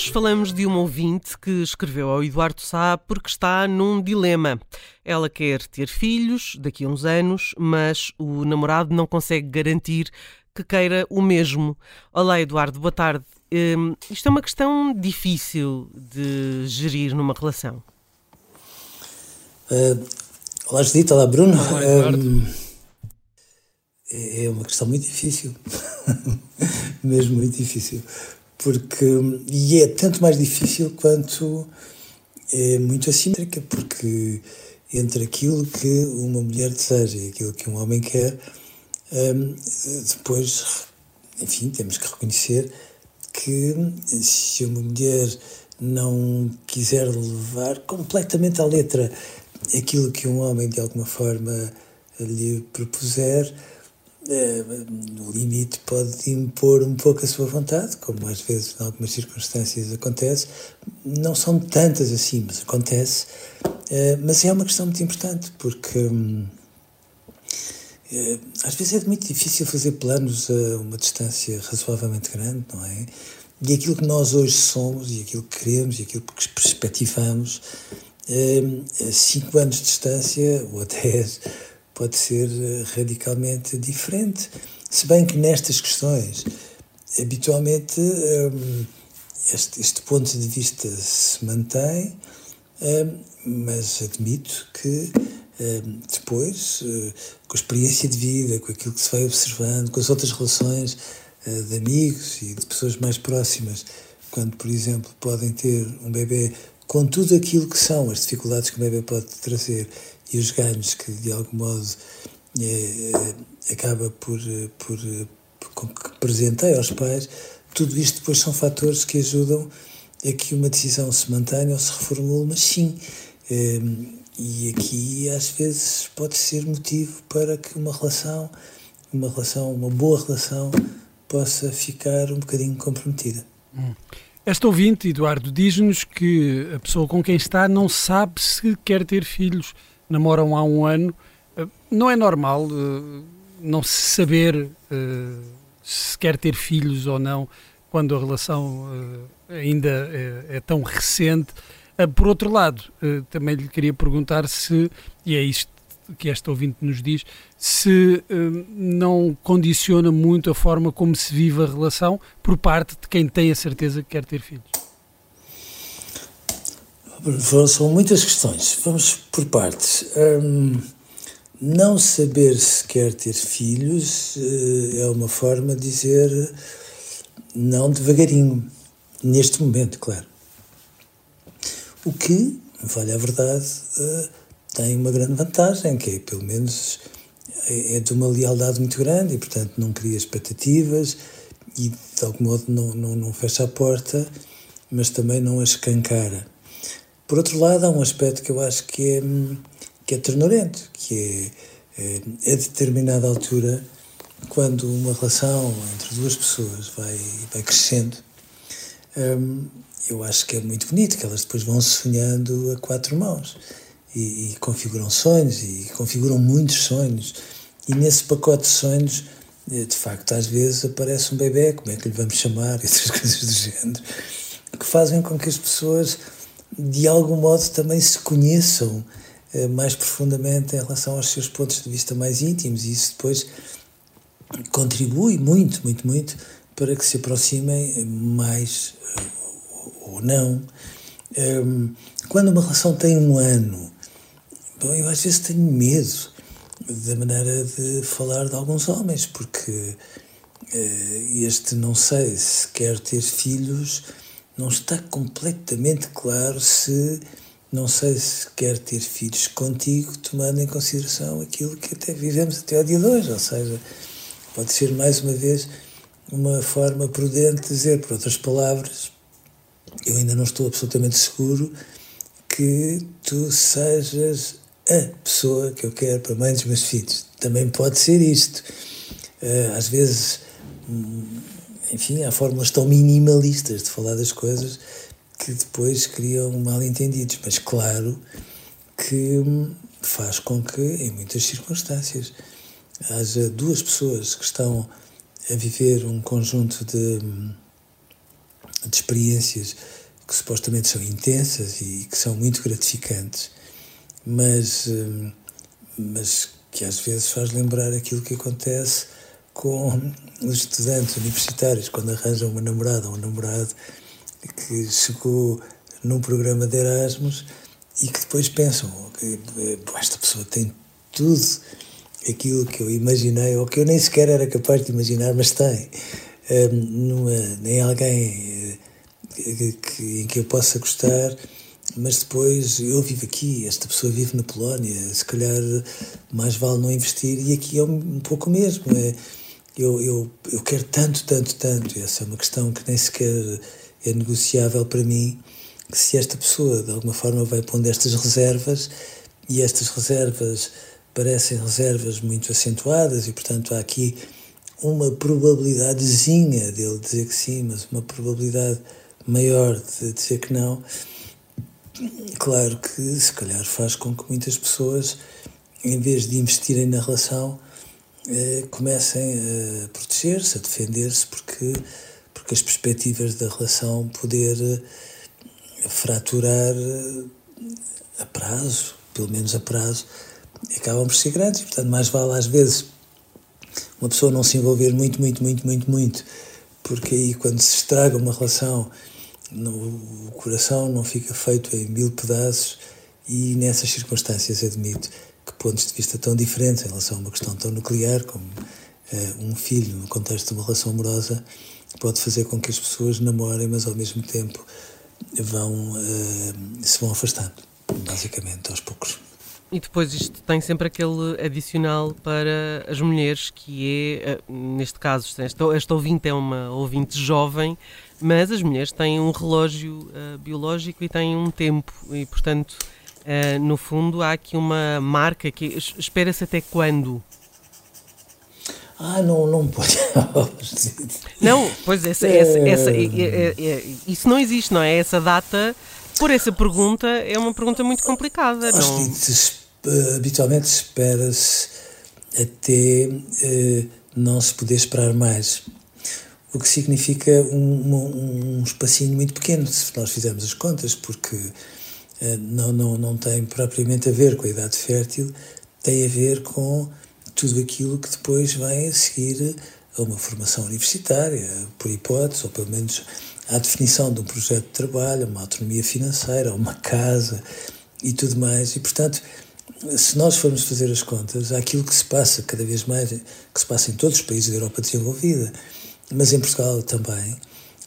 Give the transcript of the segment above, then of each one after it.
Hoje falamos de uma ouvinte que escreveu ao Eduardo Sá porque está num dilema. Ela quer ter filhos daqui a uns anos, mas o namorado não consegue garantir que queira o mesmo. Olá, Eduardo, boa tarde. Hum, isto é uma questão difícil de gerir numa relação. Uh, olá, Judita, olá, Bruno. Olá, Eduardo. Um, é uma questão muito difícil, mesmo muito difícil, porque e é tanto mais difícil quanto é muito assimétrica, porque entre aquilo que uma mulher deseja e aquilo que um homem quer, um, depois, enfim, temos que reconhecer que se uma mulher não quiser levar completamente à letra aquilo que um homem de alguma forma lhe propuser, no limite pode impor um pouco a sua vontade, como às vezes em algumas circunstâncias acontece. Não são tantas assim, mas acontece. Mas é uma questão muito importante, porque hum, às vezes é muito difícil fazer planos a uma distância razoavelmente grande, não é? E aquilo que nós hoje somos, e aquilo que queremos, e aquilo que perspectivamos, a cinco anos de distância, ou a dez, pode ser radicalmente diferente. Se bem que nestas questões, habitualmente, este, este ponto de vista se mantém, mas admito que depois, com a experiência de vida, com aquilo que se vai observando, com as outras relações de amigos e de pessoas mais próximas, quando, por exemplo, podem ter um bebê com tudo aquilo que são as dificuldades que o bebê pode trazer e os ganhos que, de algum modo, é, acaba por, por, por que apresentei aos pais, tudo isto depois são fatores que ajudam a que uma decisão se mantenha ou se reformule, mas sim. É, e aqui às vezes pode ser motivo para que uma relação, uma relação, uma boa relação, possa ficar um bocadinho comprometida. Hum. Esta ouvinte, Eduardo, diz-nos que a pessoa com quem está não sabe se quer ter filhos, namoram há um ano. Não é normal uh, não saber uh, se quer ter filhos ou não quando a relação ainda é, é, tão recente. por outro lado, também lhe queria perguntar se, e é isto que esta ouvinte nos diz, se não condiciona muito a forma como se vive a relação por parte de quem tem a certeza que quer ter filhos. São muitas questões. Vamos por partes. Um, não saber se quer ter filhos uh, é uma forma de dizer não devagarinho, neste momento, claro. O que, vale a verdade, uh, tem uma grande vantagem, que é, pelo menos, é, é de uma lealdade muito grande e, portanto, não cria expectativas e, de algum modo, não, não, não fecha a porta, mas também não a escancara. Por outro lado, há um aspecto que eu acho que é, que é ternurento, que é, é a determinada altura, quando uma relação entre duas pessoas vai, vai crescendo, hum, eu acho que é muito bonito, que elas depois vão sonhando a quatro mãos e, e configuram sonhos e configuram muitos sonhos. E nesse pacote de sonhos, eh, de facto, às vezes aparece um bebê, como é que lhe vamos chamar, e outras coisas do género, que fazem com que as pessoas de algum modo também se conheçam eh, mais profundamente em relação aos seus pontos de vista mais íntimos e isso depois contribui muito, muito, muito para que se aproximem mais eh, ou não. Ehm, quando uma relação tem um ano, bom, eu às vezes tenho medo da maneira de falar de alguns homens, porque eh, este não sei se quer ter filhos, não está completamente claro se não sei se quer ter filhos contigo, tomando em consideração aquilo que até vivemos até ao dia de hoje, ou seja, pode ser mais uma vez uma forma prudente de dizer, por outras palavras, eu ainda não estou absolutamente seguro que tu sejas a pessoa que eu quero para a mãe dos meus filhos. Também pode ser isto. Eh, às vezes, hum, enfim, há fórmulas tão minimalistas de falar das coisas que depois criam mal entendidos. Mas claro que hum, faz com que, em muitas circunstâncias, haja duas pessoas que estão a viver um conjunto de, de experiências que supostamente são intensas e que são muito gratificantes, mas, hum, mas que às vezes faz lembrar aquilo que acontece com os estudantes universitários quando arranjam uma namorada ou um namorado que chegou num programa de Erasmus e que depois pensam que esta pessoa tem tudo aquilo que eu imaginei, ou que eu nem sequer era capaz de imaginar, mas tem. Um, numa, em alguém eh, que, em que eu possa gostar, mas depois eu vivo aqui, esta pessoa vive na Polónia, se calhar mais vale não investir, e aqui é um, pouco mesmo. É, eu, eu, eu quero tanto, tanto, tanto, essa é uma questão que nem sequer é negociável para mim, que se esta pessoa de alguma forma vai pondo estas reservas, e estas reservas parecem reservas muito acentuadas e, portanto, há aqui uma probabilidadezinha dele dizer que sim, mas uma probabilidade maior de dizer que não. Claro que, se calhar, faz com que muitas pessoas, em vez de investirem na relação, eh, comecem a proteger-se, a defender-se, porque, porque as perspectivas da relação poder eh, fraturar eh, a prazo, pelo menos a prazo, acabam por ser grandes. Portanto, mais vale às vezes uma pessoa não se envolver muito, muito, muito, muito, muito, porque aí quando se estraga uma relação, no, o coração não fica feito em mil pedaços e nessas circunstâncias admito que pontos de vista tão diferentes em relação a uma questão tão nuclear como uh, um filho no contexto de uma relação amorosa pode fazer com que as pessoas namorem, mas ao mesmo tempo vão uh, se vão afastando, basicamente, aos poucos. E depois isto tem sempre aquele adicional para as mulheres, que é, eh, neste caso, esta, esta ouvinte é uma ouvinte jovem, mas as mulheres têm um relógio uh, biológico e têm um tempo, e portanto, uh, no fundo, há aqui uma marca que espera-se até quando? Ah, não, não pode. não, pois essa, essa, essa, isso não existe, não é? Essa data, por essa pergunta, é uma pergunta muito complicada. Não? uh, habitualmente espera-se até não se poder esperar mais. O que significa um, um, um espacinho muito pequeno, se nós fizermos as contas, porque uh, não, não, não tem propriamente a ver com a idade fértil, tem a ver com tudo aquilo que depois vem a seguir a uma formação universitária, por hipótese, ou pelo menos à definição de um projeto de trabalho, uma autonomia financeira, uma casa e tudo mais. E, portanto, se nós formos fazer as contas, há aquilo que se passa cada vez mais, que se passa em todos os países da Europa desenvolvida, mas em Portugal também,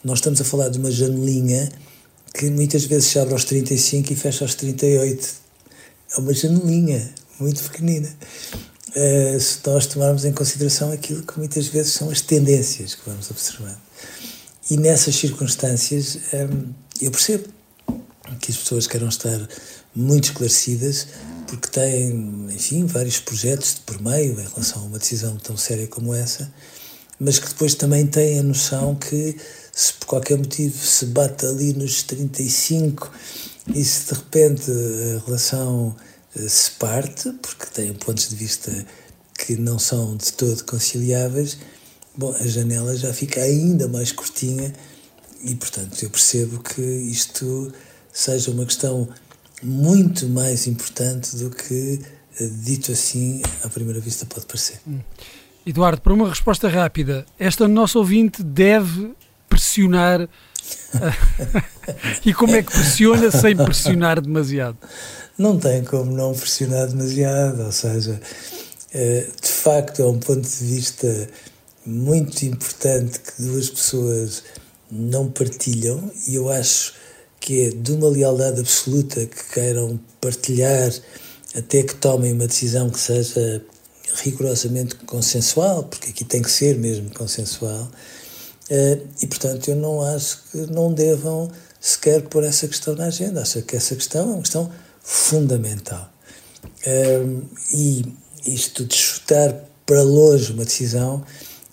nós estamos a falar de uma janelinha que muitas vezes se abre aos 35 e fecha aos 38. É uma janelinha muito pequenina. Uh, se nós tomarmos em consideração aquilo que muitas vezes são as tendências que vamos observando. E nessas circunstâncias, um, eh, eu percebo que as pessoas queiram estar muito esclarecidas porque têm, enfim, vários projetos de por meio em relação a uma decisão tão séria como essa, mas que depois também têm a noção que se por qualquer motivo se bate ali nos 35 e se de repente a relação eh, se parte, porque têm pontos de vista que não são de todo conciliáveis, bom, a janela já fica ainda mais curtinha e, portanto, eu percebo que isto seja uma questão muito mais importante do que, eh, dito assim, à primeira vista pode parecer. Hum. Eduardo, para uma resposta rápida, esta nossa ouvinte deve pressionar. e como é que pressiona sem pressionar demasiado? Não tem como não pressionar demasiado, ou seja, de facto, é um ponto de vista muito importante que duas pessoas não partilham e eu acho que é de uma lealdade absoluta que queiram partilhar até que tomem uma decisão que seja rigorosamente consensual, porque aqui tem que ser mesmo consensual, eh, e portanto eu não acho que não devam sequer pôr essa questão na agenda, acho que essa questão é uma questão fundamental. Eh, e isto de chutar para longe uma decisão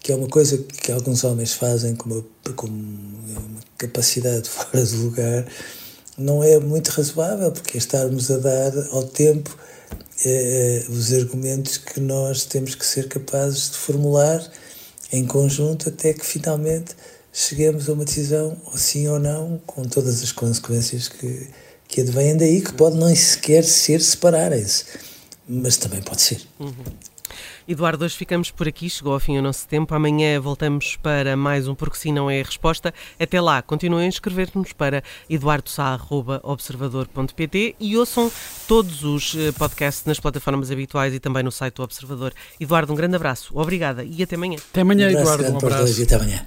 que é uma coisa que alguns homens fazem com uma, com uma capacidade fora de lugar, não é muito razoável, porque é estarmos a dar ao tempo eh, os argumentos que nós temos que ser capazes de formular em conjunto até que finalmente cheguemos a uma decisão, ou sim ou não, com todas as consequências que, que advêm daí, que pode nem sequer ser separarem-se, mas também pode ser. Uhum. Eduardo, hoje ficamos por aqui, chegou ao fim o nosso tempo. Amanhã voltamos para mais um Porque Sim Não é a Resposta. Até lá, continuem a escrever-nos para eduardosá.observador.pt e ouçam todos os eh, podcasts nas plataformas habituais e também no site do Observador. Eduardo, um grande abraço, obrigada e até amanhã. Até amanhã, um Eduardo. Um abraço. E até amanhã.